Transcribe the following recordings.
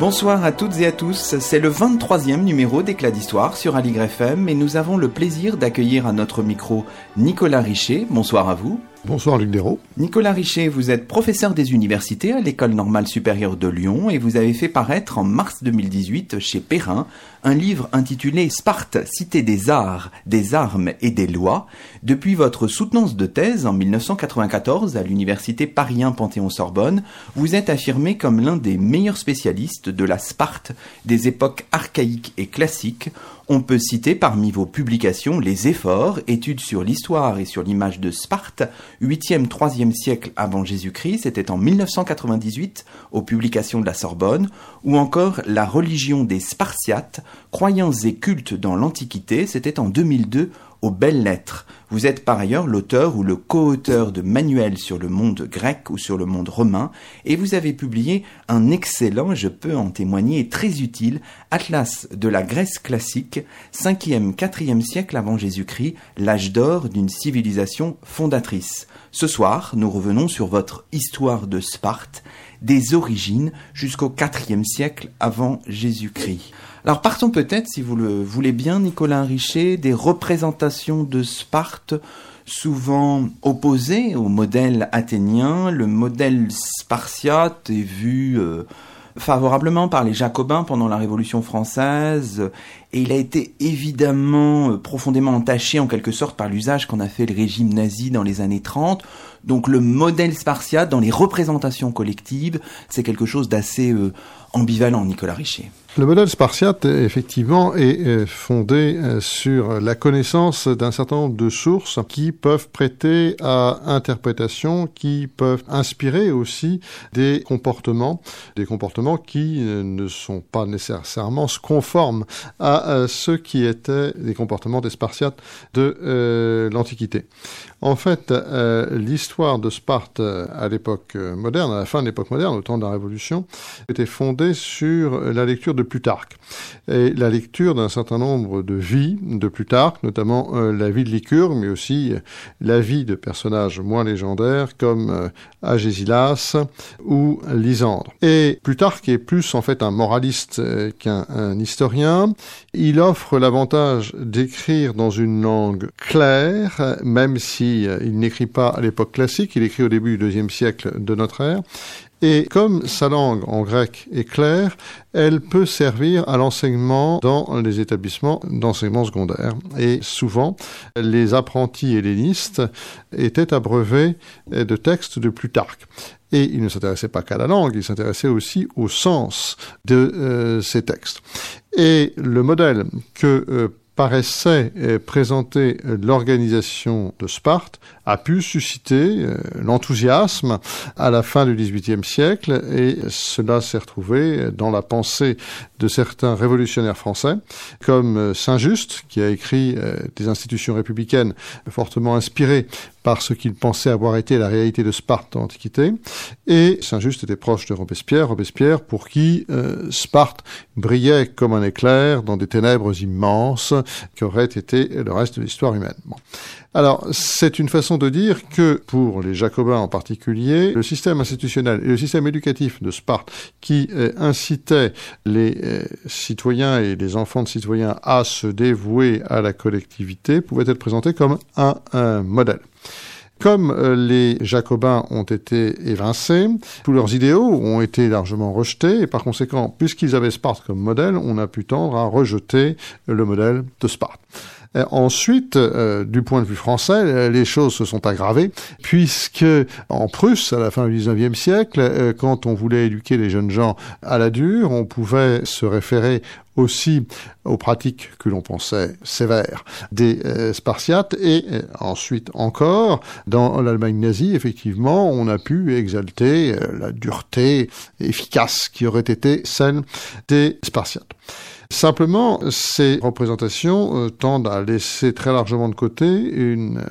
Bonsoir à toutes et à tous, c'est le 23e numéro d'Éclat d'Histoire sur Aligre FM et nous avons le plaisir d'accueillir à notre micro Nicolas Richer. Bonsoir à vous. Bonsoir Luc Dérault. Nicolas Richer, vous êtes professeur des universités à l'École normale supérieure de Lyon et vous avez fait paraître en mars 2018 chez Perrin un livre intitulé Sparte, cité des arts, des armes et des lois. Depuis votre soutenance de thèse en 1994 à l'université Paris Panthéon-Sorbonne, vous êtes affirmé comme l'un des meilleurs spécialistes de la Sparte des époques archaïques et classiques on peut citer parmi vos publications Les Efforts, études sur l'histoire et sur l'image de Sparte, 8e, 3e siècle avant Jésus-Christ, c'était en 1998 aux publications de la Sorbonne, ou encore La religion des Spartiates, croyances et cultes dans l'Antiquité, c'était en 2002 aux belles lettres. Vous êtes par ailleurs l'auteur ou le co-auteur de manuels sur le monde grec ou sur le monde romain, et vous avez publié un excellent, je peux en témoigner, très utile, Atlas de la Grèce classique, 5e, 4e siècle avant Jésus-Christ, l'âge d'or d'une civilisation fondatrice. Ce soir, nous revenons sur votre histoire de Sparte, des origines jusqu'au IVe siècle avant Jésus-Christ. Alors partons peut-être, si vous le voulez bien, Nicolas Richer, des représentations de Sparte souvent opposées au modèle athénien. Le modèle spartiate est vu euh, favorablement par les Jacobins pendant la Révolution française, et il a été évidemment euh, profondément entaché en quelque sorte par l'usage qu'en a fait le régime nazi dans les années 30. Donc le modèle spartiate dans les représentations collectives, c'est quelque chose d'assez euh, ambivalent, Nicolas Richer. Le modèle spartiate, effectivement, est euh, fondé euh, sur la connaissance d'un certain nombre de sources qui peuvent prêter à interprétation, qui peuvent inspirer aussi des comportements, des comportements qui euh, ne sont pas nécessairement conformes à ceux qui étaient les comportements des Spartiates de l'Antiquité. En fait, l'histoire de Sparte à l'époque moderne, à la fin de l'époque moderne, au temps de la Révolution, était fondée sur la lecture de de Plutarque et la lecture d'un certain nombre de vies de Plutarque, notamment euh, la vie de Lycurgue, mais aussi euh, la vie de personnages moins légendaires comme euh, Agésilas ou Lysandre. Et Plutarque est plus en fait un moraliste qu'un historien. Il offre l'avantage d'écrire dans une langue claire, même si il n'écrit pas à l'époque classique, il écrit au début du deuxième siècle de notre ère, et comme sa langue en grec est claire, elle peut servir à l'enseignement dans les établissements d'enseignement secondaire. Et souvent, les apprentis hellénistes étaient abreuvés de textes de Plutarque. Et il ne s'intéressait pas qu'à la langue, il s'intéressait aussi au sens de euh, ces textes. Et le modèle que euh, paraissait euh, présenter l'organisation de Sparte a pu susciter euh, l'enthousiasme à la fin du XVIIIe siècle et cela s'est retrouvé dans la pensée de certains révolutionnaires français comme euh, Saint-Just qui a écrit euh, des institutions républicaines fortement inspirées par ce qu'il pensait avoir été la réalité de Sparte dans l'Antiquité. Et Saint-Just était proche de Robespierre, Robespierre pour qui Sparte brillait comme un éclair dans des ténèbres immenses qui auraient été le reste de l'histoire humaine. Alors, c'est une façon de dire que, pour les Jacobins en particulier, le système institutionnel et le système éducatif de Sparte, qui euh, incitait les euh, citoyens et les enfants de citoyens à se dévouer à la collectivité, pouvait être présenté comme un, modèle. Comme euh, les Jacobins ont été évincés, tous leurs idéaux ont été largement rejetés, et par conséquent, puisqu'ils avaient Sparte comme modèle, on a pu tendre à rejeter le modèle de Sparte. Ensuite, du point de vue français, les choses se sont aggravées, puisque en Prusse, à la fin du 19e siècle, quand on voulait éduquer les jeunes gens à la dure, on pouvait se référer aussi aux pratiques que l'on pensait sévères des euh, Spartiates et euh, ensuite encore dans l'Allemagne nazie effectivement on a pu exalter euh, la dureté efficace qui aurait été celle des Spartiates. Simplement, ces représentations tendent à laisser très largement de côté une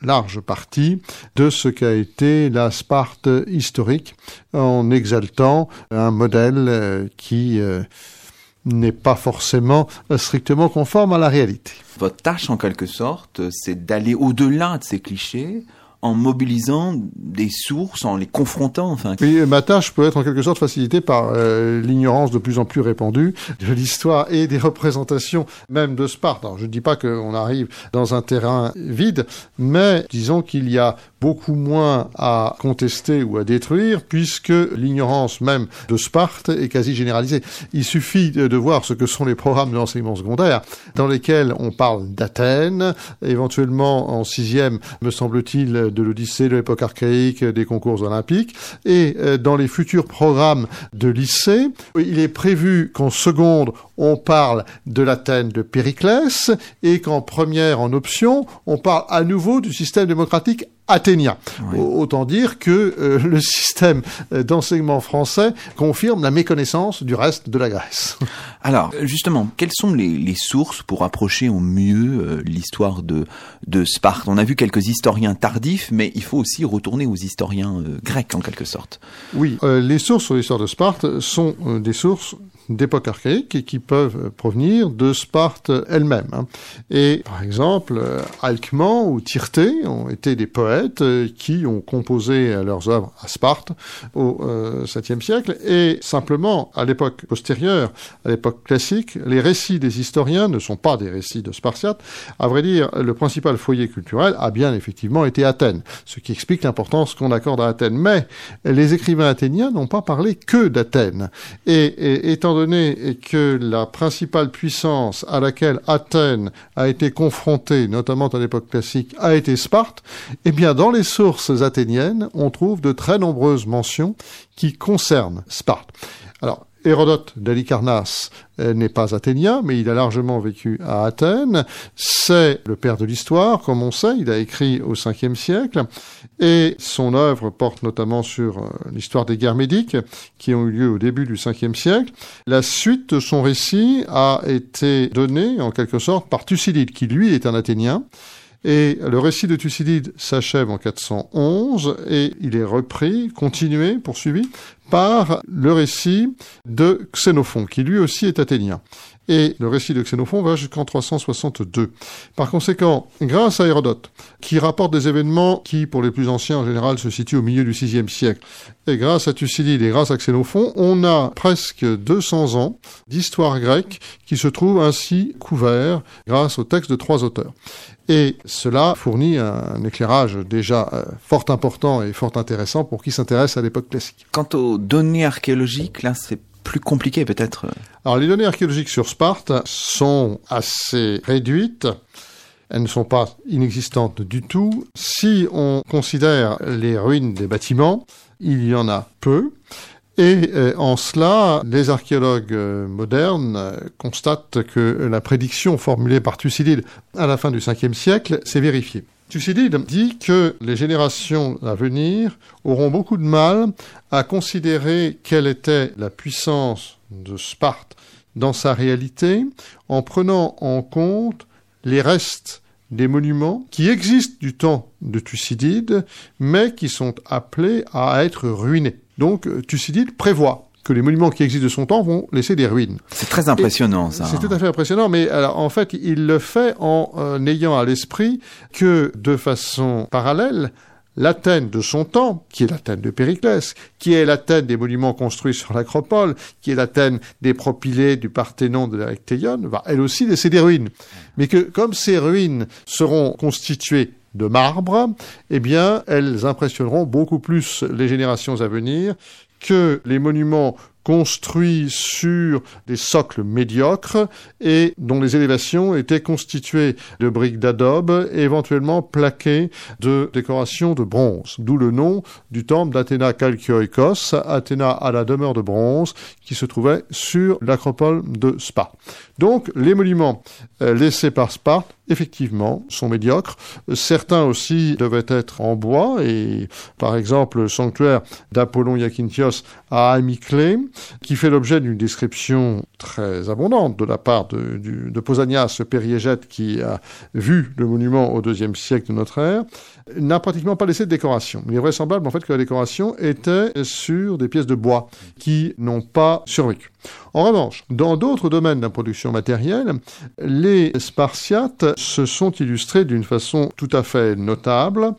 large partie de ce qu'a été la Sparte historique en exaltant un modèle qui n'est pas forcément strictement conforme à la réalité. Votre tâche, en quelque sorte, c'est d'aller au-delà de ces clichés en mobilisant des sources, en les confrontant, enfin. Oui, ma tâche peut être en quelque sorte facilitée par euh, l'ignorance de plus en plus répandue de l'histoire et des représentations même de Sparte. Alors, je ne dis pas qu'on arrive dans un terrain vide, mais disons qu'il y a beaucoup moins à contester ou à détruire puisque l'ignorance même de Sparte est quasi généralisée. Il suffit de voir ce que sont les programmes de l'enseignement secondaire dans lesquels on parle d'Athènes, éventuellement en sixième, me semble-t-il, de l'Odyssée, de l'époque archaïque, des concours olympiques, et euh, dans les futurs programmes de lycée, il est prévu qu'en seconde, on parle de l'Athènes de Périclès, et qu'en première, en option, on parle à nouveau du système démocratique athénien. Autant dire que euh, le système euh, d'enseignement français confirme la méconnaissance du reste de la Grèce. Alors, justement, quelles sont les, sources pour approcher au mieux euh, l'histoire de, de Sparte? On a vu quelques historiens tardifs, mais il faut aussi retourner aux historiens grecs en quelque sorte. Oui, les sources sur l'histoire de Sparte sont des sources d'époque archaïque et qui peuvent provenir de Sparte elle-même. Hein. Et par exemple, Alcman ou Tyrté ont été des poètes euh, qui ont composé leurs œuvres à Sparte au 7e euh, siècle et simplement à l'époque postérieure, à l'époque classique, les récits des historiens ne sont pas des récits de Spartiates. À vrai dire, le principal foyer culturel a bien effectivement été Athènes, ce qui explique l'importance qu'on accorde à Athènes. Mais les écrivains athéniens n'ont pas parlé que d'Athènes. Et étant donné que la principale puissance à laquelle Athènes a été confrontée, notamment à l'époque classique, a été Sparte, eh bien, dans les sources athéniennes, on trouve de très nombreuses mentions qui concernent Sparte. Alors, Hérodote d'Alicarnasse euh, n'est pas athénien, mais il a largement vécu à Athènes. C'est le père de l'histoire, comme on sait. Il a écrit au 5 siècle. Et son œuvre porte notamment sur euh, l'histoire des guerres médiques qui ont eu lieu au début du 5 siècle. La suite de son récit a été donnée, en quelque sorte, par Thucydide, qui lui est un athénien. Et le récit de Thucydide s'achève en 411 et il est repris, continué, poursuivi par le récit de Xénophon, qui lui aussi est athénien. Et le récit de Xénophon va jusqu'en 362. Par conséquent, grâce à Hérodote, qui rapporte des événements qui, pour les plus anciens en général, se situent au milieu du VIe siècle, et grâce à Thucydide et grâce à Xénophon, on a presque 200 ans d'histoire grecque qui se trouve ainsi couvert grâce au texte de trois auteurs. Et cela fournit un éclairage déjà euh, fort important et fort intéressant pour qui s'intéresse à l'époque classique. Quant aux données archéologiques, là plus compliqué peut-être Alors les données archéologiques sur Sparte sont assez réduites. Elles ne sont pas inexistantes du tout. Si on considère les ruines des bâtiments, il y en a peu. Et euh, en cela, les archéologues euh, modernes euh, constatent que la prédiction formulée par Thucydide à la fin du 5 siècle s'est vérifiée. Thucydide dit que les générations à venir auront beaucoup de mal à considérer quelle était la puissance de Sparte dans sa réalité en prenant en compte les restes des monuments qui existent du temps de Thucydide, mais qui sont appelés à être ruinés. Donc Thucydide prévoit que les monuments qui existent de son temps vont laisser des ruines. C'est très impressionnant, ça. C'est tout à fait impressionnant, mais alors, en fait, il le fait en euh, ayant à l'esprit que, de façon parallèle, l'Athènes de son temps, qui est l'Athènes de Périclès, qui est l'Athènes des monuments construits sur l'Acropole, qui est l'Athènes des propylées du Parthénon de l'Erechtheion, va elle aussi laisser des ruines. Mais que comme ces ruines seront constituées de marbre, eh bien, elles impressionneront beaucoup plus les générations à venir que les monuments construits sur des socles médiocres et dont les élévations étaient constituées de briques d'adobe, éventuellement plaquées de décorations de bronze. D'où le nom du temple d'Athéna Kalkioikos, Athéna à la demeure de bronze, qui se trouvait sur l'acropole de Spa. Donc, les monuments euh, laissés par Sparte effectivement, sont médiocres. Certains aussi devaient être en bois, et par exemple le sanctuaire d'Apollon Iakintios à Amiclée, qui fait l'objet d'une description très abondante de la part de, de Pausanias, le périégète qui a vu le monument au deuxième siècle de notre ère, n'a pratiquement pas laissé de décoration. Il est vraisemblable en fait que la décoration était sur des pièces de bois qui n'ont pas survécu. En revanche, dans d'autres domaines de la production matérielle, les Spartiates se sont illustrés d'une façon tout à fait notable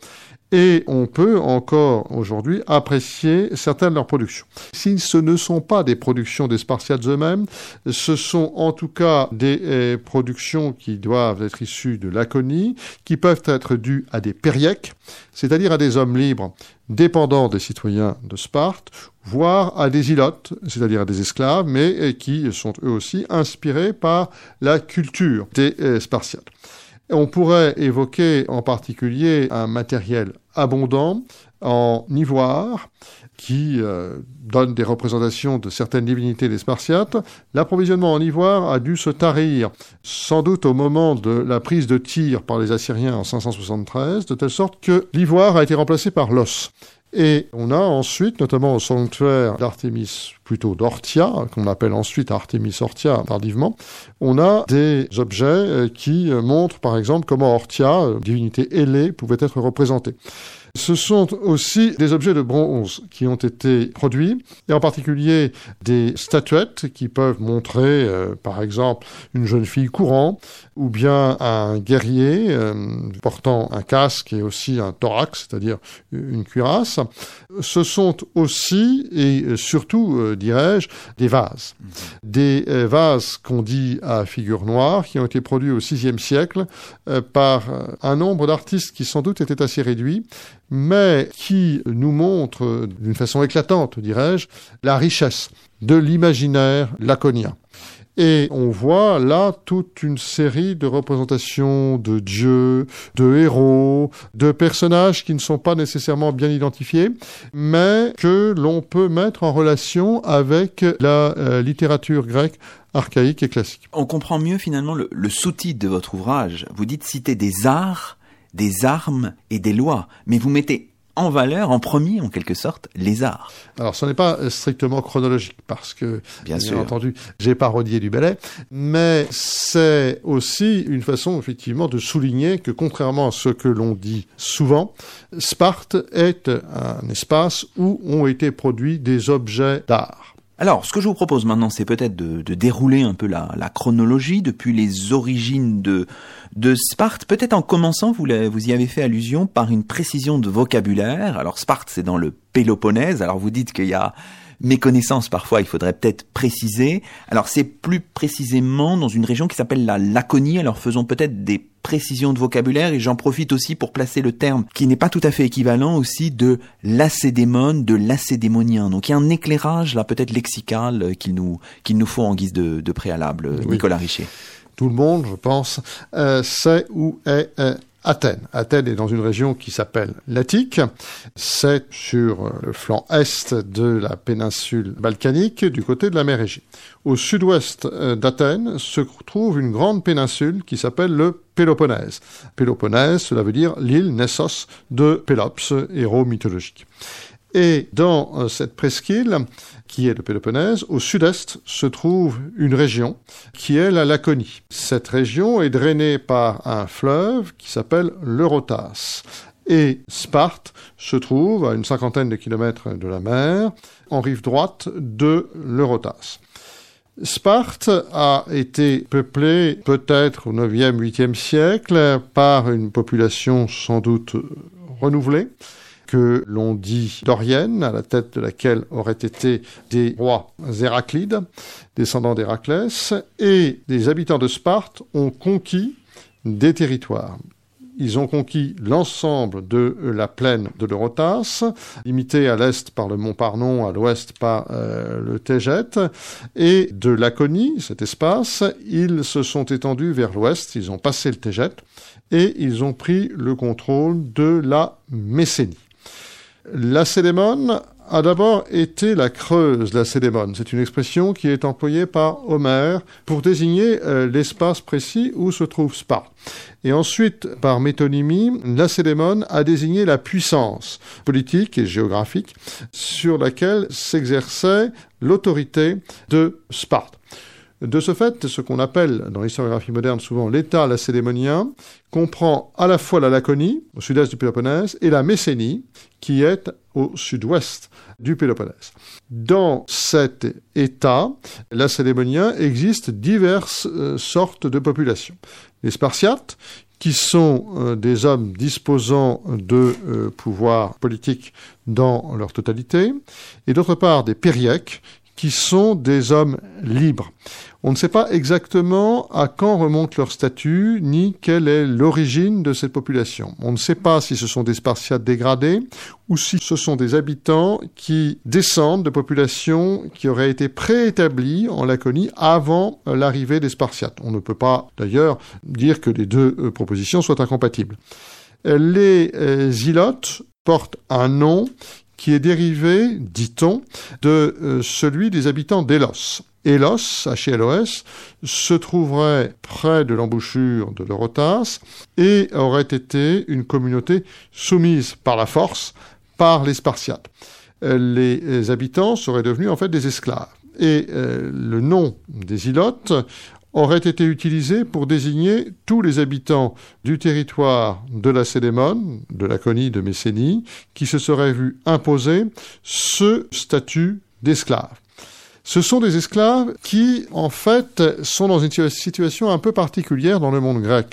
et on peut encore aujourd'hui apprécier certaines de leurs productions. Si ce ne sont pas des productions des Spartiates eux-mêmes, ce sont en tout cas des eh, productions qui doivent être issues de Laconie, qui peuvent être dues à des périèques, c'est-à-dire à des hommes libres dépendants des citoyens de Sparte, voire à des ilotes, c'est-à-dire à des esclaves, mais qui sont eux aussi inspirés par la culture des eh, Spartiates. On pourrait évoquer en particulier un matériel abondant en ivoire qui euh, donne des représentations de certaines divinités des Spartiates. L'approvisionnement en ivoire a dû se tarir, sans doute au moment de la prise de tir par les Assyriens en 573, de telle sorte que l'ivoire a été remplacé par l'os. Et on a ensuite, notamment au sanctuaire d'Artémis, plutôt d'Ortia, qu'on appelle ensuite Artémis Ortia tardivement, on a des objets euh, qui montrent par exemple comment Ortia, euh, divinité ailée, pouvait être représentée. Ce sont aussi des objets de bronze qui ont été produits, et en particulier des statuettes qui peuvent montrer, euh, par exemple, une jeune fille courant, ou bien un guerrier euh, portant un casque et aussi un thorax, c'est-à-dire une cuirasse. Ce sont aussi, et surtout, euh, dirais-je, des vases. Des vases qu'on dit à figure noire, qui ont été produits au VIe siècle par un nombre d'artistes qui sans doute était assez réduit, mais qui nous montre d'une façon éclatante, dirais-je, la richesse de l'imaginaire laconien. Et on voit là toute une série de représentations de dieux, de héros, de personnages qui ne sont pas nécessairement bien identifiés, mais que l'on peut mettre en relation avec la euh, littérature grecque archaïque et classique. On comprend mieux finalement le, le sous-titre de votre ouvrage. Vous dites citer des arts des armes et des lois, mais vous mettez en valeur, en premier en quelque sorte, les arts. Alors ce n'est pas strictement chronologique parce que, bien, bien entendu, j'ai parodié du ballet, mais c'est aussi une façon effectivement de souligner que contrairement à ce que l'on dit souvent, Sparte est un espace où ont été produits des objets d'art. Alors, ce que je vous propose maintenant, c'est peut-être de, dérouler un peu la, chronologie depuis les origines de, de Sparte. Peut-être en commençant, vous, vous y avez fait allusion par une précision de vocabulaire. Alors, Sparte, c'est dans le Péloponnèse. Alors, vous dites qu'il y a méconnaissance parfois, il faudrait peut-être préciser. Alors c'est plus précisément dans une région qui s'appelle la Laconie, alors faisons peut-être des précisions de vocabulaire et j'en profite aussi pour placer le terme qui n'est pas tout à fait équivalent aussi de lacédémone, de lacédémonien. Donc il y a un éclairage là peut-être lexical euh, qu'il nous, qu'il nous faut en guise de, préalable, Nicolas Richer. Tout le monde, je pense, euh, sait où est euh, Athènes. Athènes est dans une région qui s'appelle l'Attique. C'est sur le flanc est de la péninsule balkanique, du côté de la mer Égée. Au sud-ouest euh, d'Athènes se trouve une grande péninsule qui s'appelle le Péloponnèse. Péloponnèse, cela veut dire l'île Nessos de Pélops, héros mythologique. Et dans euh, cette presqu'île, qui est le Péloponnèse, au sud-est se trouve une région qui est la Laconie. Cette région est drainée par un fleuve qui s'appelle l'Eurotas. Et Sparte se trouve à une cinquantaine de kilomètres de la mer, en rive droite de l'Eurotas. Sparte a été peuplée peut-être au 9e, 8e siècle par une population sans doute renouvelée que l'on dit dorienne, à la tête de laquelle auraient été des rois Héraclides, descendants d'Héraclès, et des habitants de Sparte ont conquis des territoires. ils ont conquis l'ensemble de la plaine de l'Eurotas, limitée à l'est par le mont Parnon, à l'ouest par euh, le Téget, et de Laconie, cet espace, ils se sont étendus vers l'ouest, ils ont passé le Téget, et ils ont pris le contrôle de la Messénie. La Cédémone a d'abord été la Creuse, la Cédémone. C'est une expression qui est employée par Homère pour désigner euh, l'espace précis où se trouve Sparte. Et ensuite, par métonymie, la Cédémone a désigné la puissance politique et géographique sur laquelle s'exerçait l'autorité de Sparte. De ce fait, ce qu'on appelle dans l'historiographie moderne souvent l'État lacédémonien comprend à la fois la Laconie, au sud-est du Péloponnèse, et la Messénie, qui est au sud-ouest du Péloponnèse. Dans cet État lacédémonien existent diverses euh, sortes de populations. Les Spartiates, qui sont euh, des hommes disposant de euh, pouvoirs politiques dans leur totalité, et d'autre part des Périèques, qui sont des hommes libres. On ne sait pas exactement à quand remonte leur statut, ni quelle est l'origine de cette population. On ne sait pas si ce sont des Spartiates dégradés ou si ce sont des habitants qui descendent de populations qui auraient été préétablies en Laconie avant l'arrivée des Spartiates. On ne peut pas d'ailleurs dire que les deux euh, propositions soient incompatibles. Les euh, Ilotes portent un nom qui est dérivé, dit-on, de euh, celui des habitants d'Elos. H-E-L-O-S, se trouverait près de l'embouchure de l'Eurotas et aurait été une communauté soumise par la force par les Spartiates. Euh, les habitants seraient devenus en fait des esclaves. Et euh, le nom des Ilotes aurait été utilisé pour désigner tous les habitants du territoire de la Cédémone, de la Conie de Messénie, qui se seraient vus imposer ce statut d'esclave. Ce sont des esclaves qui, en fait, sont dans une situation un peu particulière dans le monde grec,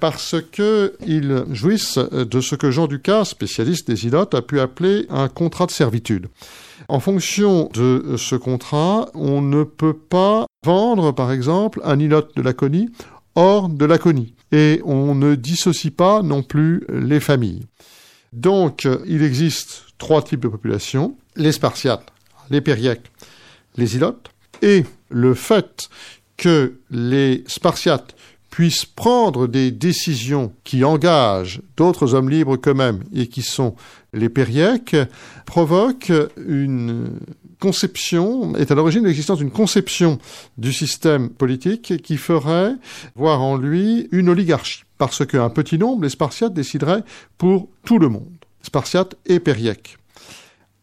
parce qu'ils jouissent de ce que Jean Ducas, spécialiste des ilotes, a pu appeler un contrat de servitude. En fonction de ce contrat, on ne peut pas vendre, par exemple, un ilote de Laconie hors de Laconie. Et on ne dissocie pas non plus les familles. Donc, il existe trois types de populations. Les Spartiates, les Périèques, les Ilotes. Et le fait que les Spartiates puissent prendre des décisions qui engagent d'autres hommes libres qu'eux-mêmes et qui sont les Périèques provoque une conception, est à l'origine de l'existence d'une conception du système politique qui ferait voir en lui une oligarchie. Parce qu'un petit nombre, les Spartiates, décideraient pour tout le monde. Spartiates et Périèques.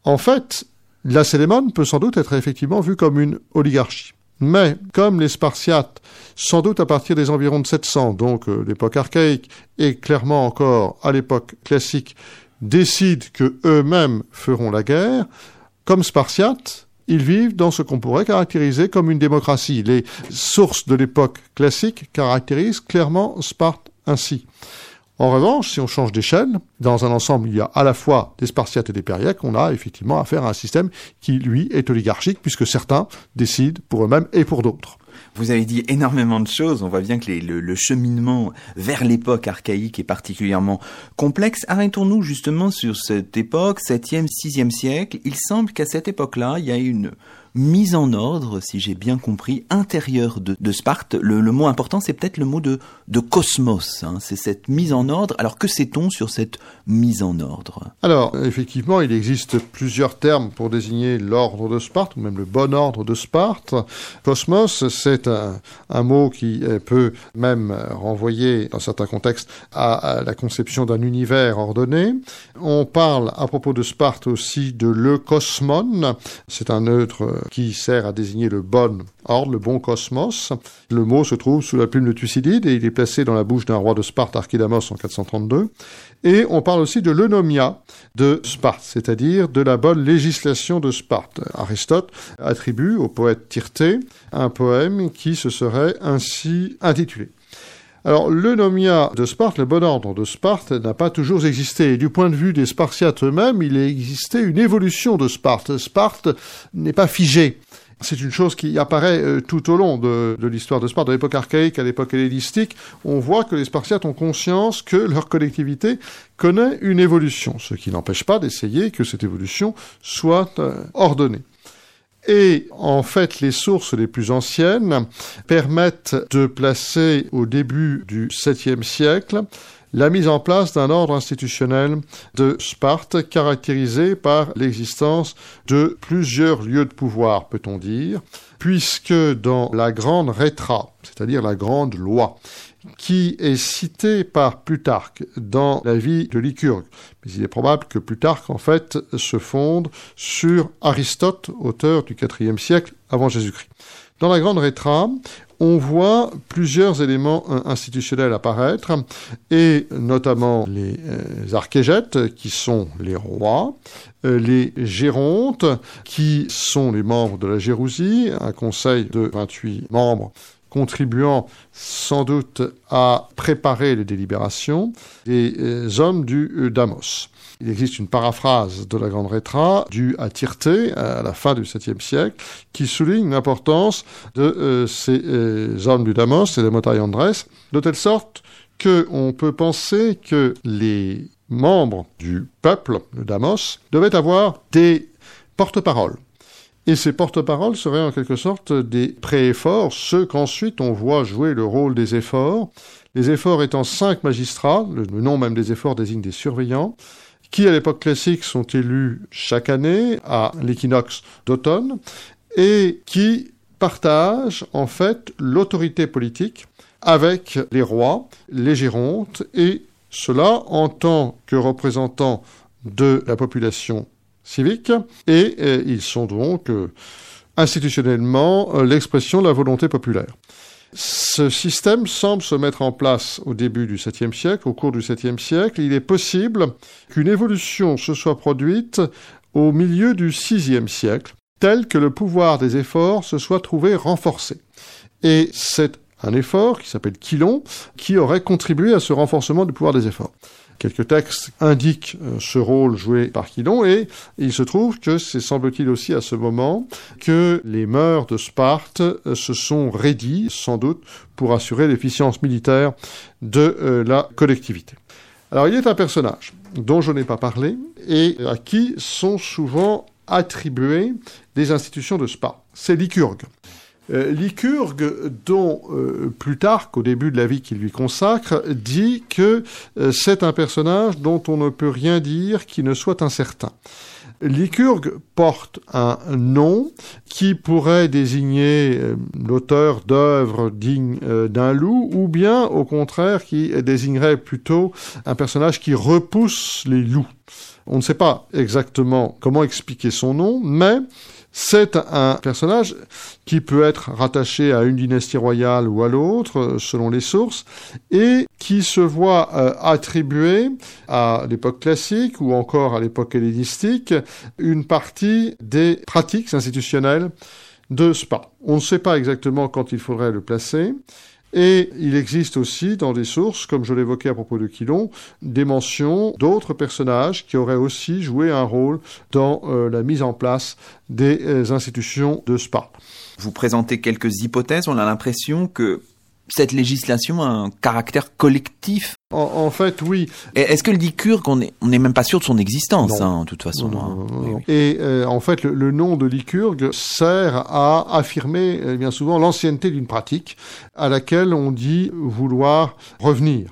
En fait, la Célémone peut sans doute être effectivement vue comme une oligarchie. Mais comme les Spartiates, sans doute à partir des environs de 700, donc euh, l'époque archaïque, et clairement encore à l'époque classique, décident que eux-mêmes feront la guerre, comme Spartiates, ils vivent dans ce qu'on pourrait caractériser comme une démocratie. Les sources de l'époque classique caractérisent clairement Sparte ainsi. En revanche, si on change d'échelle, dans un ensemble, il y a à la fois des Spartiates et des Périèques, on a effectivement affaire à un système qui, lui, est oligarchique, puisque certains décident pour eux-mêmes et pour d'autres. Vous avez dit énormément de choses. On voit bien que le, cheminement vers l'époque archaïque est particulièrement complexe. Arrêtons-nous justement sur cette époque, 7e, 6e siècle. Il semble qu'à cette époque-là, il y a une mise en ordre, si j'ai bien compris, intérieure de, Sparte. Le, mot important, c'est peut-être le mot de, cosmos. Hein. C'est cette mise en ordre. Alors que sait-on sur cette mise en ordre? Alors, effectivement, il existe plusieurs termes pour désigner l'ordre de Sparte, ou même le bon ordre de Sparte. Cosmos, c'est un, mot qui peut même renvoyer, dans certains contextes, à, la conception d'un univers ordonné. On parle à propos de Sparte aussi de le cosmon. C'est un neutre qui sert à désigner le bon ordre, le bon cosmos. Le mot se trouve sous la plume de Thucydide et il est placé dans la bouche d'un roi de Sparte, Archidamos, en 432. Et on parle aussi de l'eunomia de Sparte, c'est-à-dire de la bonne législation de Sparte. Aristote attribue au poète Tirté un poème qui se serait ainsi intitulé. Alors, l'eunomia de Sparte, le bon ordre de Sparte, n'a pas toujours existé. Et du point de vue des Spartiates eux-mêmes, il a existé une évolution de Sparte. Sparte n'est pas figée. c'est une chose qui apparaît euh, tout au long de, l'histoire de Sparte, de l'époque archaïque à l'époque hellénistique. On voit que les Spartiates ont conscience que leur collectivité connaît une évolution, ce qui n'empêche pas d'essayer que cette évolution soit euh, ordonnée. Et en fait, les sources les plus anciennes permettent de placer au début du 7e siècle la mise en place d'un ordre institutionnel de Sparte caractérisé par l'existence de plusieurs lieux de pouvoir, peut-on dire, puisque dans la grande rétra, c'est-à-dire la grande loi, qui est citée par Plutarque dans la vie de Lycurgue. Mais il est probable que Plutarque, en fait, se fonde sur Aristote, auteur du IVe siècle avant Jésus-Christ. Dans la Grande Rétra, on voit plusieurs éléments institutionnels apparaître, et notamment les euh, archégètes, qui sont les rois, euh, les gérontes, qui sont les membres de la Gérousie, un conseil de 28 membres contribuant sans doute à préparer les délibérations, les hommes du Damos. Il existe une paraphrase de la Grande Rétra due à Tirté à la fin du 7e siècle qui souligne l'importance de euh, ces euh, hommes du Damos et des Motai Andrés de telle sorte qu'on peut penser que les membres du peuple de Damos devaient avoir des porte-paroles. Et ces porte-paroles seraient en quelque sorte des pré-efforts, ceux qu'ensuite on voit jouer le rôle des efforts, les efforts étant cinq magistrats, le nom même des efforts désigne des surveillants, qui à l'époque classique sont élus chaque année à l'équinoxe d'automne et qui partagent en fait l'autorité politique avec les rois, les gérontes et cela en tant que représentants de la population civique et, ils sont donc euh, institutionnellement euh, l'expression de la volonté populaire. Ce système semble se mettre en place au début du 7e siècle, au cours du 7e siècle. Il est possible qu'une évolution se soit produite au milieu du 6e siècle, tel que le pouvoir des efforts se soit trouvé renforcé. Et c'est un effort qui s'appelle Quilon qui aurait contribué à ce renforcement du pouvoir des efforts. Quelques textes indiquent euh, ce rôle joué par Quilon et il se trouve que c'est semble-t-il aussi à ce moment que les mœurs de Sparte euh, se sont raidies, sans doute, pour assurer l'efficience militaire de euh, la collectivité. Alors il est un personnage dont je n'ai pas parlé et à qui sont souvent attribuées des institutions de Sparte. C'est Lycurgue. Euh, Lycurgue, dont euh, Plutarque, au début de la vie qu'il lui consacre, dit que euh, c'est un personnage dont on ne peut rien dire qui ne soit incertain. Lycurgue porte un nom qui pourrait désigner l'auteur d'œuvres dignes d'un loup, ou bien au contraire qui désignerait plutôt un personnage qui repousse les loups. On ne sait pas exactement comment expliquer son nom, mais c'est un personnage qui peut être rattaché à une dynastie royale ou à l'autre, selon les sources, et qui se voit euh, attribuer à l'époque classique ou encore à l'époque hellénistique une partie des pratiques institutionnelles de Spa. On ne sait pas exactement quand il faudrait le placer. Et il existe aussi dans des sources, comme je l'évoquais à propos de Quilon, des mentions d'autres personnages qui auraient aussi joué un rôle dans euh, la mise en place des euh, institutions de Spa. Vous présentez quelques hypothèses, on a l'impression que cette législation a un caractère collectif. En, fait, oui. Est-ce que le Lycurgue, on n'est même pas sûr de son existence, hein, de toute façon. Hein. Et euh, en fait, le, nom de Lycurgue sert à affirmer eh bien souvent l'ancienneté d'une pratique à laquelle on dit vouloir revenir.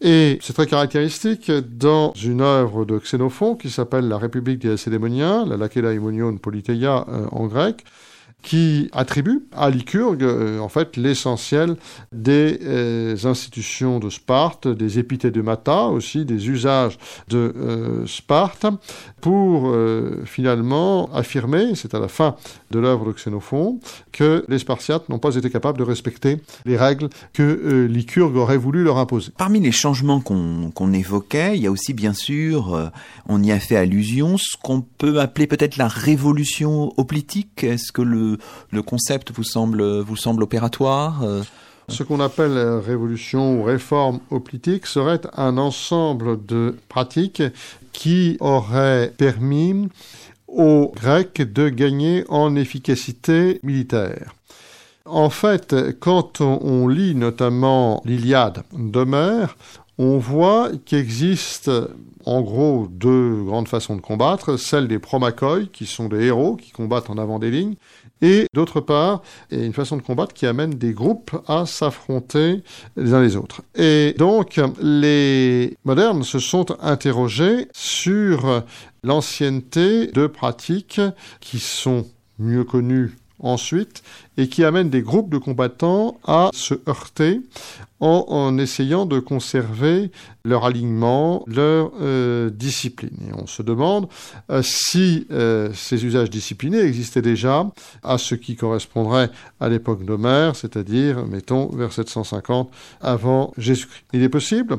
Et c'est très caractéristique dans une œuvre de Xénophon qui s'appelle La République des Lacédémoniens, la Lakedaimonion Politeia euh, en grec, qui attribue à Lycurgue euh, en fait l'essentiel des euh, institutions de Sparte, des épithédemata aussi, des usages de euh, Sparte, pour finalement affirmer, c'est à la fin de l'œuvre de Xénophon, que les Spartiates n'ont pas été capables de respecter les règles que Lycurgue aurait voulu leur imposer. Parmi les changements qu'on évoquait, il y a aussi bien sûr, on y a fait allusion, ce qu'on peut appeler peut-être la révolution hoplitique. Est-ce que le le, concept vous semble, vous semble opératoire euh? Ce qu'on appelle révolution ou réforme hoplitique serait un ensemble de pratiques qui auraient permis aux Grecs de gagner en efficacité militaire. En fait, quand on lit notamment l'Iliade d'Homère, on voit qu'il existe en gros deux grandes façons de combattre, celle des promachoi, qui sont des héros qui combattent en avant des lignes, et d'autre part, une façon de combattre qui amène des groupes à s'affronter les uns les autres. Et donc, les modernes se sont interrogés sur l'ancienneté de pratiques qui sont mieux connues ensuite et qui amènent des groupes de combattants à se heurter en, essayant de conserver leur alignement, leur euh, discipline. Et on se demande euh, si euh, ces usages disciplinés existaient déjà à ce qui correspondrait à l'époque d'Homère, c'est-à-dire, mettons, vers 750 avant Jésus-Christ. Il est possible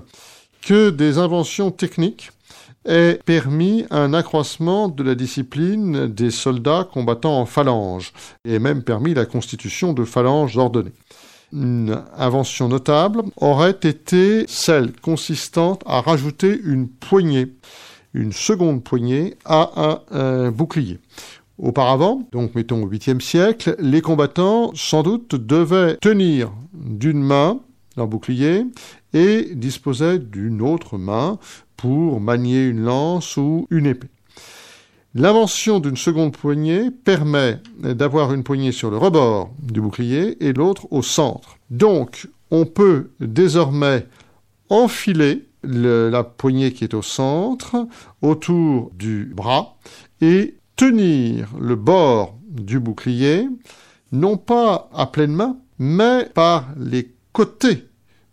que des inventions techniques aient permis un accroissement de la discipline des soldats combattant en phalange, et même permis la constitution de phalanges ordonnées. Une invention notable aurait été celle consistante à rajouter une poignée, une seconde poignée à un, bouclier. Auparavant, donc mettons au 8e siècle, les combattants sans doute devaient tenir d'une main leur bouclier et disposaient d'une autre main pour manier une lance ou une épée. L'invention d'une seconde poignée permet d'avoir une poignée sur le rebord du bouclier et l'autre au centre. Donc, on peut désormais enfiler la poignée qui est au centre autour du bras et tenir le bord du bouclier, non pas à pleine main, mais par les côtés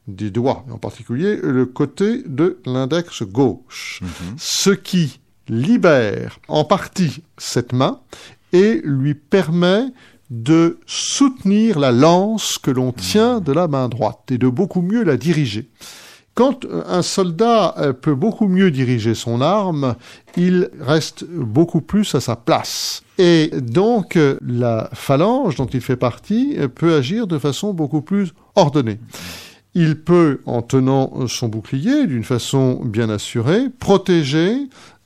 des doigts, en particulier le côté de l'index gauche, mhm. ce qui libère en partie cette main et lui permet de soutenir la lance que l'on tient de la main droite et de beaucoup mieux la diriger. Quand un soldat euh, peut beaucoup mieux diriger son arme, il reste beaucoup plus à sa place. Et donc la phalange dont il fait partie peut agir de façon beaucoup plus ordonnée. Il peut, en tenant son bouclier d'une façon bien assurée, protéger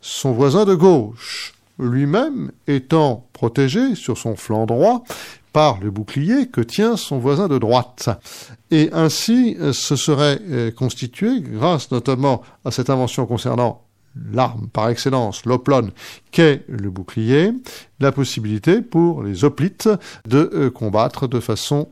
son voisin de gauche, lui-même étant protégé sur son flanc droit par le bouclier que tient son voisin de droite. Et ainsi ce serait euh, constitué, grâce notamment à cette invention concernant l'arme par excellence, l'oplon, qu'est le bouclier, la possibilité pour les hoplites de euh, combattre de façon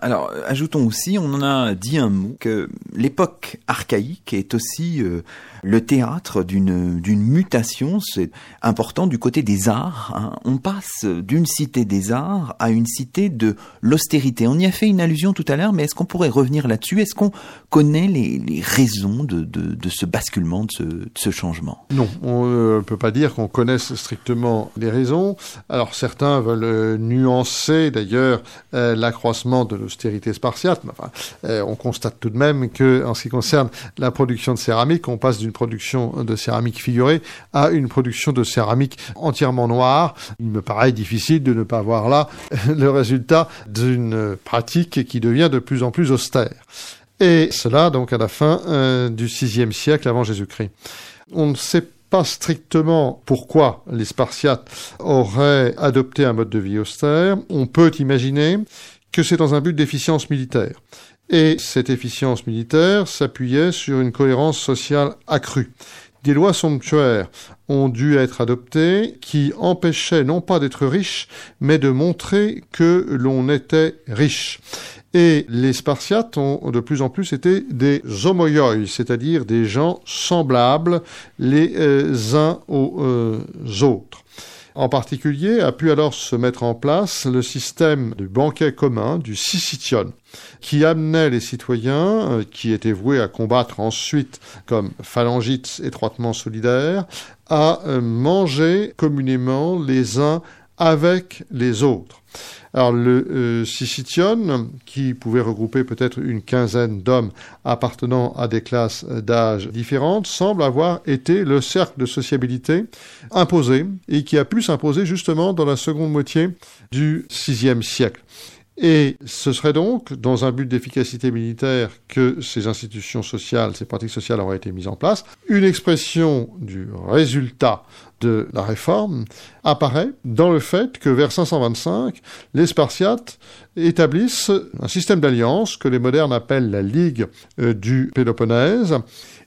alors, ajoutons aussi, on en a dit un mot, que l'époque archaïque est aussi euh, le théâtre d'une mutation, c'est important du côté des arts. Hein. On passe d'une cité des arts à une cité de l'austérité. On y a fait une allusion tout à l'heure, mais est-ce qu'on pourrait revenir là-dessus? Est-ce qu'on connaît les, les raisons de, de, de, ce basculement, de ce, de ce changement? Non, on ne peut pas dire qu'on connaisse strictement les raisons. Alors certains veulent nuancer d'ailleurs euh, l'accroissement de l'austérité spartiate. Enfin, euh, on constate tout de même que, en ce qui concerne la production de céramique, on passe d'une production de céramique figurée à une production de céramique entièrement noire. Il me paraît difficile de ne pas voir là le résultat d'une pratique qui devient de plus en plus austère. Et cela donc à la fin euh, du VIe siècle avant Jésus-Christ. On ne sait pas strictement pourquoi les Spartiates auraient adopté un mode de vie austère. On peut imaginer que c'est dans un but d'efficience militaire. Et cette efficience militaire s'appuyait sur une cohérence sociale accrue. Des lois somptuaires ont dû être adoptées qui empêchaient non pas d'être riche, mais de montrer que l'on était riche. Et les Spartiates ont de plus en plus été des homoioi, c'est-à-dire des gens semblables les euh, uns aux euh, autres. En particulier, a pu alors se mettre en place le système du banquet commun, du Sicytion, qui amenait les citoyens, euh, qui étaient voués à combattre ensuite comme phalangites étroitement solidaires, à euh, manger communément les uns avec les autres. Alors le euh, qui pouvait regrouper peut-être une quinzaine d'hommes appartenant à des classes d'âge différentes, semble avoir été le cercle de sociabilité imposé et qui a pu s'imposer justement dans la seconde moitié du VIe siècle. Et ce serait donc, dans un but d'efficacité militaire, que ces institutions sociales, ces pratiques sociales auraient été mises en place. Une expression du résultat de la réforme apparaît dans le fait que vers 525, les Spartiates établissent un système d'alliance que les modernes appellent la Ligue euh, du Péloponnèse,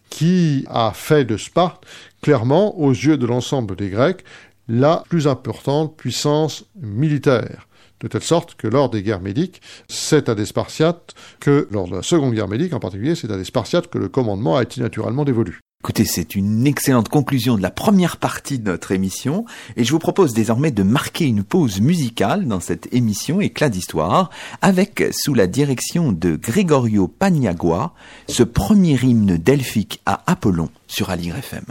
qui a fait de Sparte, clairement, aux yeux de l'ensemble des Grecs, la plus importante puissance militaire. De telle sorte que lors des guerres médiques, c'est à des Spartiates que, lors de la seconde guerre médique en particulier, c'est à des Spartiates que le commandement a été naturellement dévolu. Écoutez, c'est une excellente conclusion de la première partie de notre émission et je vous propose désormais de marquer une pause musicale dans cette émission Éclat d'histoire avec, sous la direction de Gregorio Paniagua, ce premier hymne delphique à Apollon sur Aligre FM.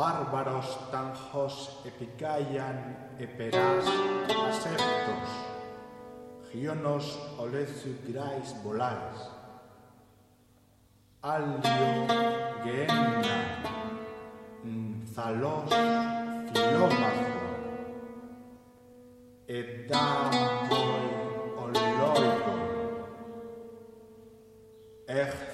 Βάρβαρος tanjos επικαίαν επεράς ασέπτος, χιόνος ολέθιου γράης βολάης. Άλλιο γέννα, θαλός φιλόμαχο, ετάμβοι ολόιδο, έχ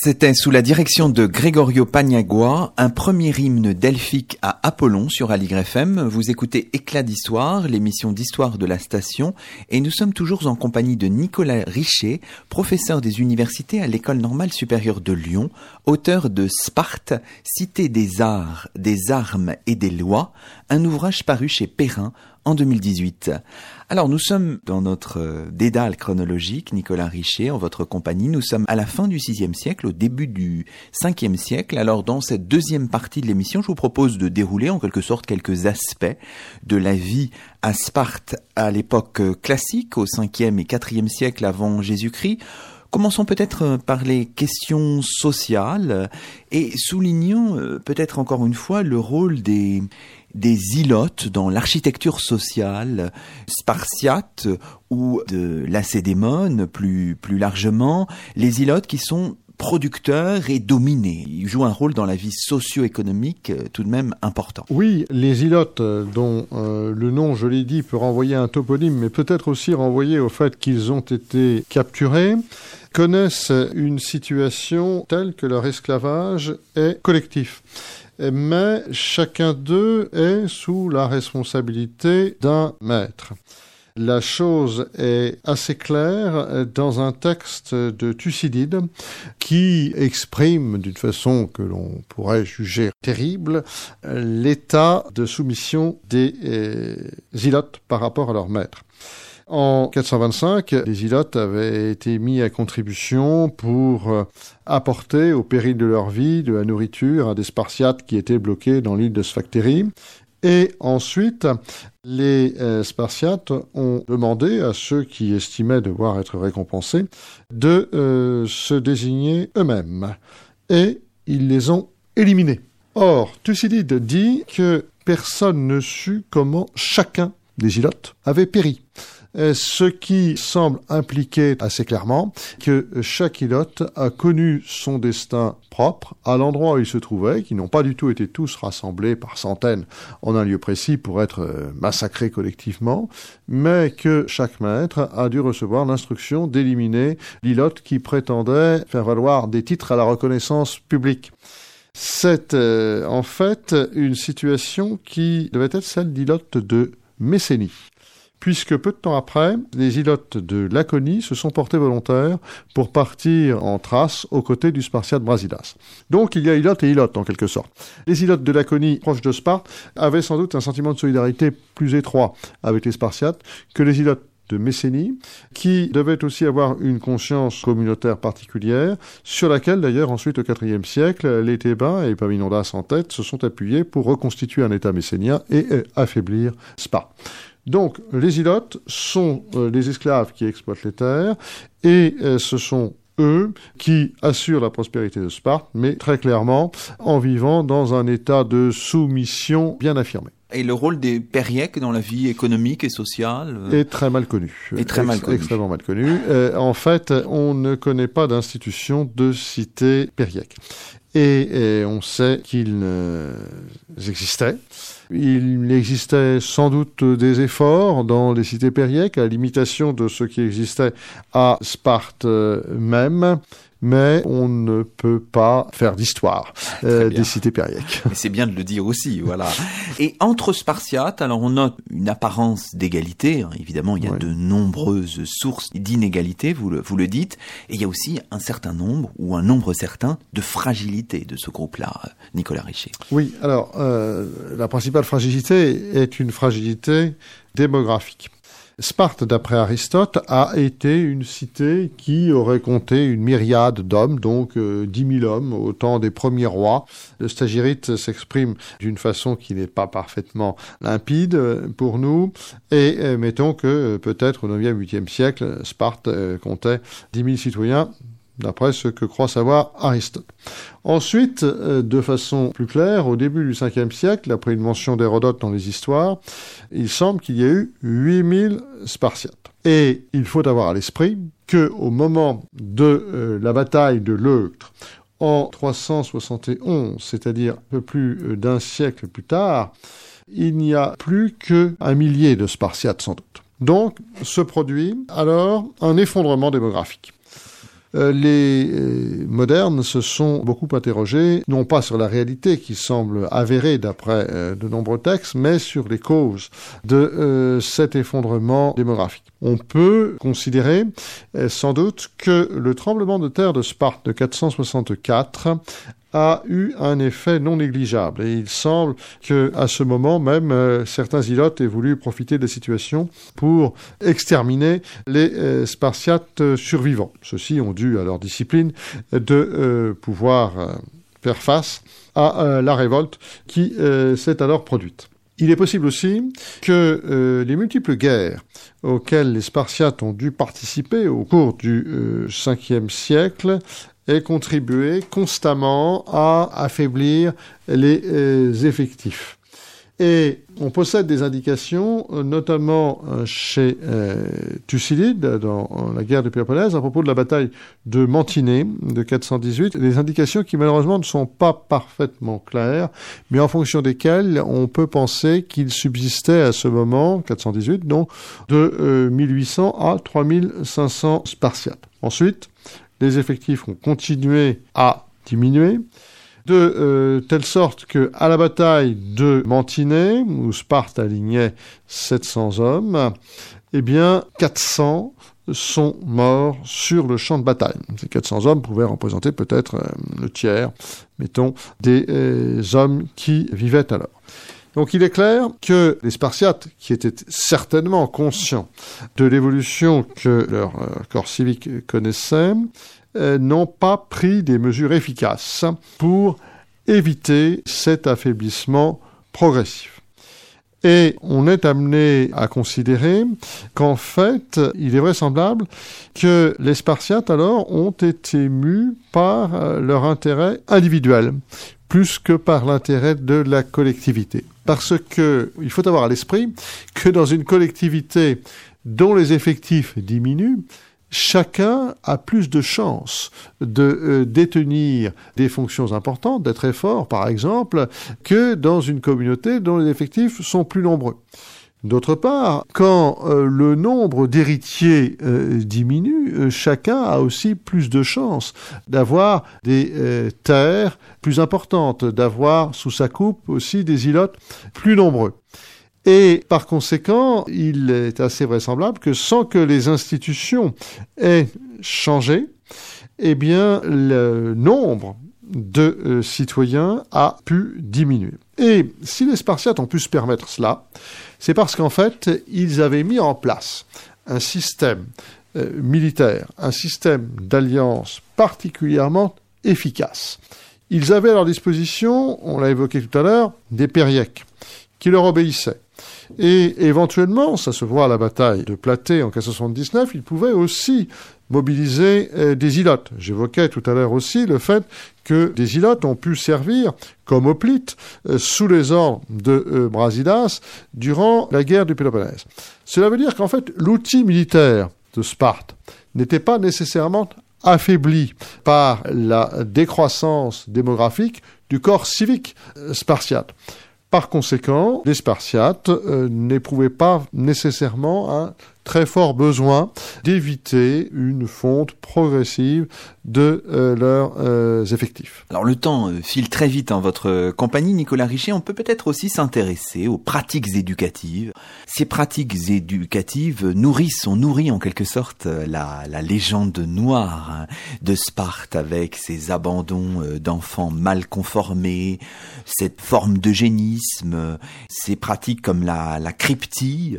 C'était sous la direction de Gregorio Paniagua, un premier hymne delphique à Apollon sur Aligre FM. Vous écoutez Éclat d'histoire, l'émission d'histoire de la station, et nous sommes toujours en compagnie de Nicolas Richer, professeur des universités à l'École normale supérieure de Lyon, auteur de Sparte, Cité des arts, des armes et des lois, un ouvrage paru chez Perrin en 2018. Alors nous sommes dans notre euh, dédale chronologique, Nicolas Richer, en votre compagnie. Nous sommes à la fin du VIe siècle, au début du Ve siècle. Alors dans cette deuxième partie de l'émission, je vous propose de dérouler en quelque sorte quelques aspects de la vie à Sparte à l'époque classique, au 5e et 4e siècle avant Jésus-Christ. Commençons peut-être euh, par les questions sociales et soulignons euh, peut-être encore une fois le rôle des, des ilotes dans l'architecture sociale spartiate ou de Lacédémone plus, plus largement, les ilotes qui sont producteurs et dominés. Ils jouent un rôle dans la vie socio-économique euh, tout de même important. Oui, les ilotes, euh, dont euh, le nom, je l'ai dit, peut renvoyer à un toponyme, mais peut-être aussi renvoyer au fait qu'ils ont été capturés, connaissent une situation telle que leur esclavage est collectif mais chacun d'eux est sous la responsabilité d'un maître. La chose est assez claire dans un texte de Thucydide qui exprime d'une façon que l'on pourrait juger terrible l'état de soumission des euh, ilotes par rapport à leur maître. En 425, les ilotes avaient été mis à contribution pour euh, apporter, au péril de leur vie, de la nourriture à des Spartiates qui étaient bloqués dans l'île de Sphactérie. Et ensuite, les euh, Spartiates ont demandé à ceux qui estimaient devoir être récompensés de euh, se désigner eux-mêmes. Et ils les ont éliminés. Or, Thucydide dit que personne ne sut comment chacun des ilotes avait péri. Euh, ce qui semble impliquer assez clairement que chaque ilote a connu son destin propre à l'endroit où il se trouvait, qui n'ont pas du tout été tous rassemblés par centaines en un lieu précis pour être euh, massacrés collectivement, mais que chaque maître a dû recevoir l'instruction d'éliminer l'ilote qui prétendait faire valoir des titres à la reconnaissance publique. C'est euh, en fait une situation qui devait être celle d'ilote de Messénie puisque peu de temps après, les ilotes de Laconie se sont portés volontaires pour partir en Thrace aux côtés du Spartiate Brasidas. Donc il y a ilotes et ilotes en quelque sorte. Les ilotes de Laconie, proches de Sparte, avaient sans doute un sentiment de solidarité plus étroit avec les Spartiates que les ilotes de Messénie, qui devaient aussi avoir une conscience communautaire particulière, sur laquelle d'ailleurs ensuite au IVe siècle, les Thébains et Paminondas en tête se sont appuyés pour reconstituer un État messénien et euh, affaiblir Sparte. Donc, les ilotes sont euh, les esclaves qui exploitent les terres, et euh, ce sont eux qui assurent la prospérité de Sparte, mais très clairement en vivant dans un état de soumission bien affirmé. Et le rôle des périèques dans la vie économique et sociale euh, Est très mal connu. Est très mal connu. Extrêmement mal connu. en fait, on ne connaît pas d'institution de cité périèque. Et, on sait qu'ils existaient. Il existait sans doute des efforts dans les cités périèques à l'imitation de ce qui existait à Sparte même mais on ne peut pas faire d'histoire euh, des cités périèques. C'est bien de le dire aussi, voilà. Et entre Spartiates, alors on note une apparence d'égalité. Hein. Évidemment, il y a de nombreuses sources d'inégalité, vous le, vous le dites, et il y a aussi un certain nombre ou un nombre certain de fragilité de ce groupe-là, Nicolas Richer. Oui, alors euh, la principale fragilité est une fragilité démographique. Sparte, d'après Aristote, a été une cité qui aurait compté une myriade d'hommes, donc euh, dix mille hommes au temps des premiers rois. Le stagirite s'exprime d'une façon qui n'est pas parfaitement limpide euh, pour nous, et euh, mettons que peut-être au 9e, 8e siècle, Sparte comptait dix mille citoyens, d'après ce que croit savoir Aristote. Ensuite, euh, de façon plus claire, au début du 5e siècle, après une mention d'Hérodote dans les histoires, il semble qu'il y ait eu 8000 Spartiates. Et il faut avoir à l'esprit que au moment de euh, la bataille de Leuctre, en 371, c'est-à-dire un peu plus euh, d'un siècle plus tard, il n'y a plus qu'un millier de Spartiates sans doute. Donc se produit alors un effondrement démographique. Euh, les euh, modernes se sont beaucoup interrogés, non pas sur la réalité qui semble avérée d'après euh, de nombreux textes, mais sur les causes de cet effondrement démographique. On peut considérer sans doute que le tremblement de terre de Sparte de 464 a eu un effet non négligeable. Et il semble que, à ce moment même, euh, certains ilotes aient voulu profiter de la situation pour exterminer les euh, Spartiates survivants. Ceux-ci ont dû à leur discipline de euh, pouvoir faire face à la révolte qui s'est alors produite. Il est possible aussi que les multiples guerres auxquelles les Spartiates ont dû participer au cours du euh, 5e siècle aient contribué constamment à affaiblir les euh, effectifs. Et on possède des indications, euh, notamment euh, chez Thucydide, dans la guerre de Péloponnèse, à propos de la bataille de Mantinée de 418, des indications qui malheureusement ne sont pas parfaitement claires, mais en fonction desquelles on peut penser qu'il subsistait à ce moment, 418, donc de euh, 1800 à 3500 Spartiates. Ensuite, les effectifs ont continué à diminuer de euh, telle sorte que à la bataille de Mantinée, où Sparte alignait 700 hommes, eh bien 400 sont morts sur le champ de bataille. Ces 400 hommes pouvaient représenter peut-être euh, le tiers, mettons, des euh, hommes qui vivaient alors. Donc il est clair que les Spartiates, qui étaient certainement conscients de l'évolution que leur euh, corps civique connaissait, euh, n'ont pas pris des mesures efficaces pour éviter cet affaiblissement progressif. Et on est amené à considérer qu'en fait, il est vraisemblable que les Spartiates alors ont été mus par euh, leur intérêt individuel plus que par l'intérêt de la collectivité. Parce que il faut avoir à l'esprit que dans une collectivité dont les effectifs diminuent, chacun a plus de chances de euh, détenir des fonctions importantes, d'être très fort par exemple, que dans une communauté dont les effectifs sont plus nombreux. D'autre part, quand euh, le nombre d'héritiers euh, diminue, euh, chacun a aussi plus de chances d'avoir des terres plus importantes, d'avoir sous sa coupe aussi des ilotes plus nombreux. Et par conséquent, il est assez vraisemblable que sans que les institutions aient changé, eh bien, le nombre de citoyens a pu diminuer. Et si les Spartiates ont pu se permettre cela, c'est parce qu'en fait, ils avaient mis en place un système euh, militaire, un système d'alliance particulièrement efficace. Ils avaient à leur disposition, on l'a évoqué tout à l'heure, des périèques qui leur obéissaient. Et éventuellement, ça se voit à la bataille de Platée en 1579, ils pouvaient aussi mobiliser euh, des ilotes. J'évoquais tout à l'heure aussi le fait que des ilotes ont pu servir comme hoplites euh, sous les ordres de euh, Brasidas durant la guerre du Péloponnèse. Cela veut dire qu'en fait, l'outil militaire de Sparte n'était pas nécessairement affaibli par la décroissance démographique du corps civique spartiate. Par conséquent, les Spartiates n'éprouvaient pas nécessairement un très fort besoin d'éviter une fonte progressive de euh, leurs euh, effectifs. Alors le temps euh, file très vite en votre compagnie, Nicolas Richer. On peut peut-être aussi s'intéresser aux pratiques éducatives. Ces pratiques éducatives nourrissent, on nourrit en quelque sorte la, la légende noire hein, de Sparte avec ses abandons d'enfants mal conformés, cette forme d'eugénisme, ces pratiques comme la, la cryptie.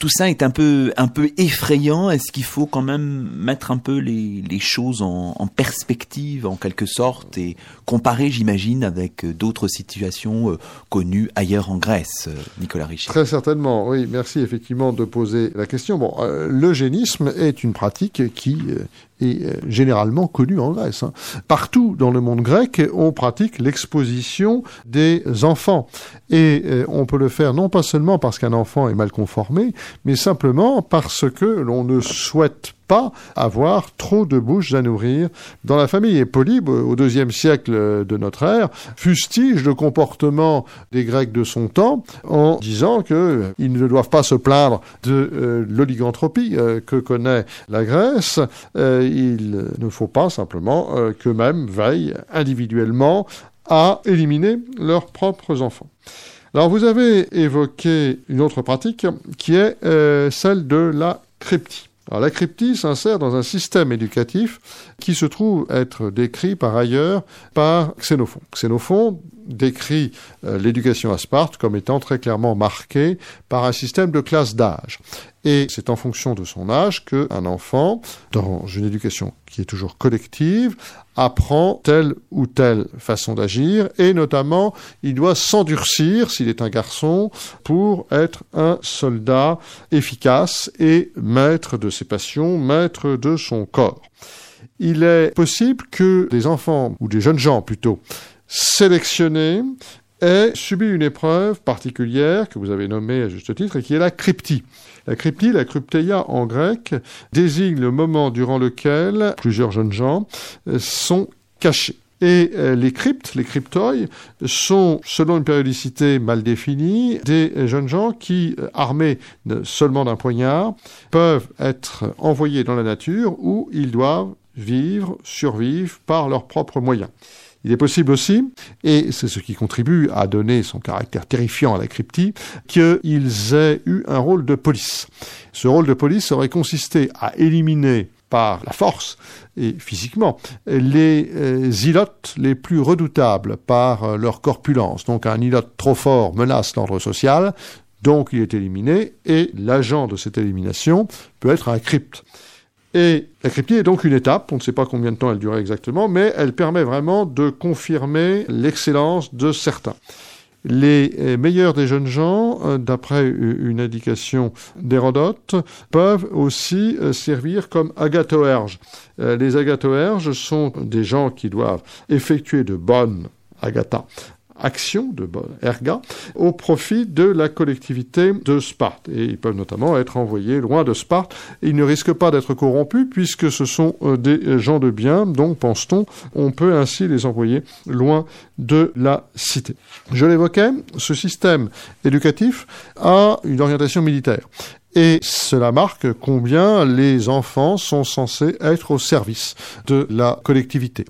Tout ça est un peu, effrayant. Est-ce qu'il faut quand même mettre un peu les, choses en, perspective, en quelque sorte, et comparer, j'imagine, avec euh, d'autres situations euh, connues ailleurs en Grèce, euh, Nicolas Richer? Très certainement, oui. Merci effectivement de poser la question. Bon, l'eugénisme est une pratique qui est euh, généralement connue en Grèce. hein. Partout dans le monde grec, on pratique l'exposition des enfants. Et euh, on peut le faire non pas seulement parce qu'un enfant est mal conformé, mais simplement parce que l'on ne souhaite pas avoir trop de bouches à nourrir dans la famille. Et Polybe, au deuxième siècle de notre ère, fustige le comportement des Grecs de son temps en disant que ils ne doivent pas se plaindre de euh, l'oliganthropie euh, que connaît la Grèce. Euh, il ne faut pas simplement euh, qu'eux-mêmes veillent individuellement à éliminer leurs propres enfants. Alors vous avez évoqué une autre pratique qui est euh, celle de la cryptie. Alors la cryptie s'insère dans un système éducatif qui se trouve être décrit par ailleurs par Xénophon. Xénophon décrit euh, l'éducation à Sparte comme étant très clairement marquée par un système de classe d'âge. Et c'est en fonction de son âge qu'un enfant, dans une éducation qui est toujours collective, apprend telle ou telle façon d'agir, et notamment, il doit s'endurcir, s'il est un garçon, pour être un soldat efficace et maître de ses passions, maître de son corps. Il est possible que des enfants, ou des jeunes gens plutôt, sélectionnés, aient subi une épreuve particulière que vous avez nommée à juste titre et qui est la cryptie. La cryptie, la crypteia en grec, désigne le moment durant lequel plusieurs jeunes gens euh, sont cachés. Et euh, les cryptes, les cryptoi, sont, selon une périodicité mal définie, des jeunes gens qui, euh, armés seulement d'un poignard, peuvent être envoyés dans la nature où ils doivent vivre, survivre par leurs propres moyens. Il est possible aussi, et c'est ce qui contribue à donner son caractère terrifiant à la cryptie, qu'ils aient eu un rôle de police. Ce rôle de police aurait consisté à éliminer par la force et physiquement les euh, ilotes les plus redoutables par euh, leur corpulence. Donc un ilote trop fort menace l'ordre social, donc il est éliminé, et l'agent de cette élimination peut être un crypte. Et la cryptie est donc une étape, on ne sait pas combien de temps elle durait exactement, mais elle permet vraiment de confirmer l'excellence de certains. Les euh, meilleurs des jeunes gens, euh, d'après une indication d'Hérodote, peuvent aussi euh, servir comme agatoerges. Euh, Les agatoerges sont des gens qui doivent effectuer de bonnes agata actions de erga au profit de la collectivité de Sparte. Et ils peuvent notamment être envoyés loin de Sparte. Ils ne risquent pas d'être corrompus puisque ce sont euh, des gens de bien, donc pense-t-on, on peut ainsi les envoyer loin de la cité. Je l'évoquais, ce système éducatif a une orientation militaire. Et cela marque combien les enfants sont censés être au service de la collectivité.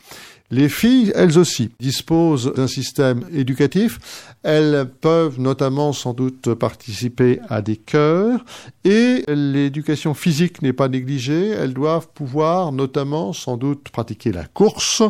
Les filles, elles aussi, disposent d'un système éducatif. Elles peuvent notamment sans doute participer à des chœurs et l'éducation physique n'est pas négligée. Elles doivent pouvoir notamment sans doute pratiquer la course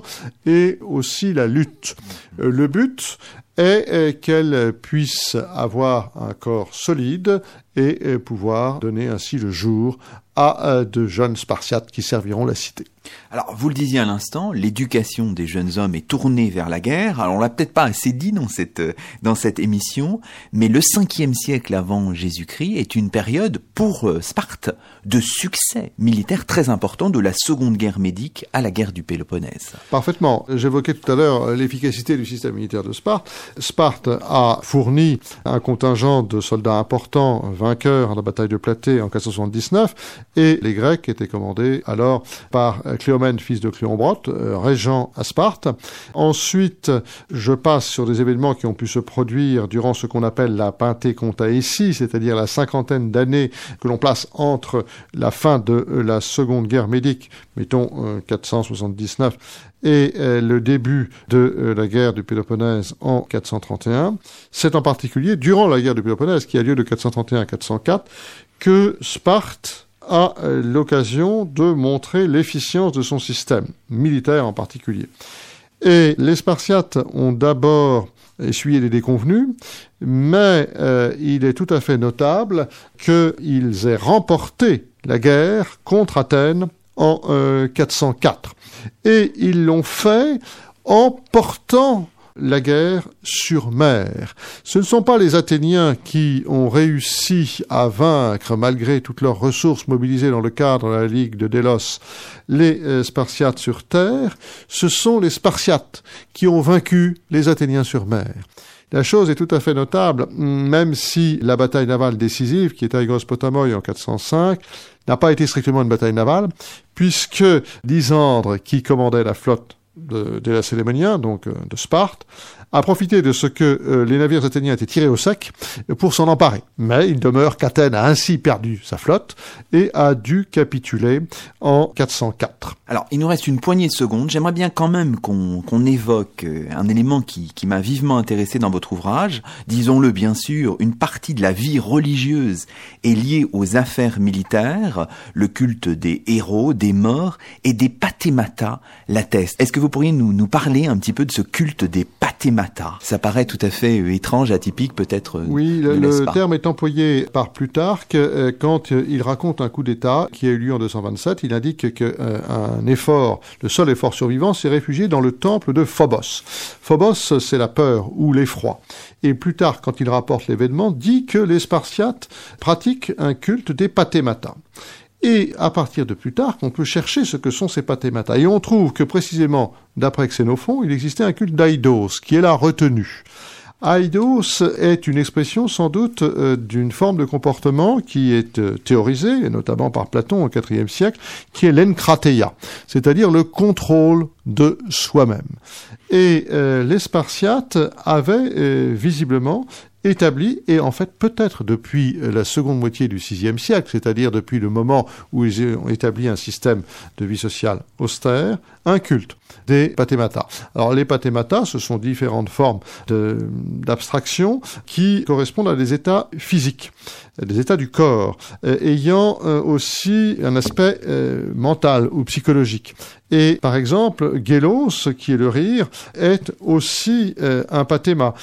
et aussi la lutte. Euh, Le but est euh, qu'elles puissent avoir un corps solide et euh, pouvoir donner ainsi le jour à de jeunes Spartiates qui serviront la cité. Alors, vous le disiez à l'instant, l'éducation des jeunes hommes est tournée vers la guerre. Alors, on l'a peut-être pas assez dit dans cette, euh, dans cette émission, mais le cinquième siècle avant Jésus-Christ est une période pour euh, Sparte de succès militaire très important de la seconde guerre médique à la guerre du Péloponnèse. Parfaitement. J'évoquais tout à l'heure euh, l'efficacité du système militaire de Sparte. Sparte a fourni un contingent de soldats importants, vainqueurs à la bataille de Platée en 479, et les Grecs étaient commandés alors par Cléomène, fils de Cléombrote, euh, régent à Sparte. Ensuite, je passe sur des événements qui ont pu se produire durant ce qu'on appelle la Pentécontaétie, c'est-à-dire la cinquantaine d'années que l'on place entre la fin de euh, la Seconde Guerre médique, mettons euh, 479, et euh, le début de la guerre du Péloponnèse en 431. C'est en particulier durant la guerre du Péloponnèse, qui a lieu de 431 à 404, que Sparte a euh, l'occasion de montrer l'efficience de son système, militaire en particulier. Et les Spartiates ont d'abord essuyé des déconvenus, mais euh, il est tout à fait notable qu'ils aient remporté la guerre contre Athènes en euh, 404. Et ils l'ont fait en portant la guerre sur mer. Ce ne sont pas les Athéniens qui ont réussi à vaincre, malgré toutes leurs ressources mobilisées dans le cadre de la Ligue de Délos, les euh, Spartiates sur terre, ce sont les Spartiates qui ont vaincu les Athéniens sur mer. La chose est tout à fait notable, même si la bataille navale décisive, qui est à Hygrospotamos en 405, n'a pas été strictement une bataille navale, puisque Lysandre, qui commandait la flotte de, des Lacédémoniens, donc euh, de Sparte, a profité de ce que euh, les navires athéniens étaient tirés au sec pour s'en emparer. Mais il demeure qu'Athènes a ainsi perdu sa flotte et a dû capituler en 404. Alors, il nous reste une poignée de secondes. J'aimerais bien quand même qu'on évoque euh, un élément qui, qui m'a vivement intéressé dans votre ouvrage. Disons-le bien sûr, une partie de la vie religieuse est liée aux affaires militaires, le culte des héros, des morts et des pathématas l'atteste. Est-ce que vous pourriez nous, nous parler un petit peu de ce culte des Ça paraît tout à fait euh, étrange, atypique peut-être. euh, Oui, le, terme est employé par Plutarque euh, quand il raconte un coup d'État qui a eu lieu en 227. Il indique qu'un effort, le seul effort survivant, s'est réfugié dans le temple de Phobos. Phobos, c'est la peur ou l'effroi. Et Plutarque, quand il rapporte l'événement, dit que les Spartiates pratiquent un culte des pathématas. Et à partir de Plutarque, on peut chercher ce que sont ces pathématas. Et on trouve que précisément, d'après Xénophon, il existait un culte d'Aïdos, qui est la retenue. Aidos est une expression sans doute euh, d'une forme de comportement qui est euh, théorisée, notamment par Platon au IVe siècle, qui est l'enkrateia, c'est-à-dire le contrôle de soi-même. Et euh, les Spartiates avaient euh, visiblement établi, et en fait peut-être depuis la seconde moitié du VIe siècle, c'est-à-dire depuis le moment où ils ont établi un système de vie sociale austère, un culte des pathématas. Alors les pathématas, ce sont différentes formes d'abstraction qui correspondent à des états physiques, des états du corps, euh, ayant euh, aussi un aspect euh, mental ou psychologique. Et par exemple, Gélos, qui est le rire, est aussi un pathéma,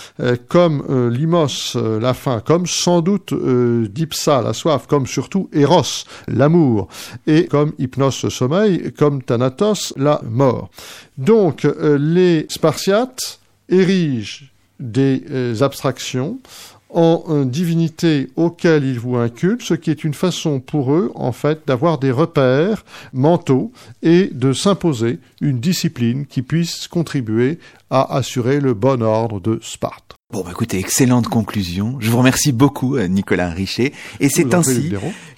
comme limos, la faim, comme sans doute dipsa, la soif, comme surtout Eros, l'amour, et comme hypnos, le sommeil, comme Thanatos, la mort. Donc, les Spartiates érigent des abstractions en divinités auxquelles ils vouent un culte, ce qui est une façon pour eux, en fait, d'avoir des repères mentaux et de s'imposer une discipline qui puisse contribuer à assurer le bon ordre de Sparte. Bon, bah, écoutez, excellente conclusion. Je vous remercie beaucoup, euh, Nicolas Richer. Et c'est ainsi.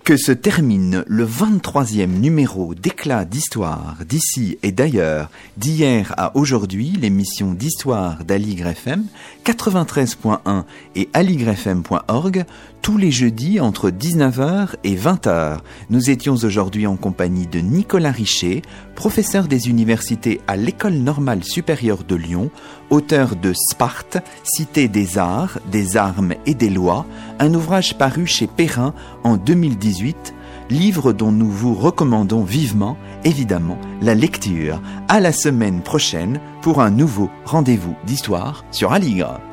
Que se termine le 23e numéro d'éclat d'histoire d'ici et d'ailleurs, d'hier à aujourd'hui, l'émission d'histoire d'Aligre FM, 93.1 et aligrefm.org, tous les jeudis entre 19h et 20h. Nous étions aujourd'hui en compagnie de Nicolas Richer, professeur des universités à l'École normale supérieure de Lyon, auteur de Sparte, Cité des arts, des armes et des lois, un ouvrage paru chez Perrin en 2018, livre dont nous vous recommandons vivement, évidemment, la lecture. À la semaine prochaine pour un nouveau rendez-vous d'histoire sur Aligre.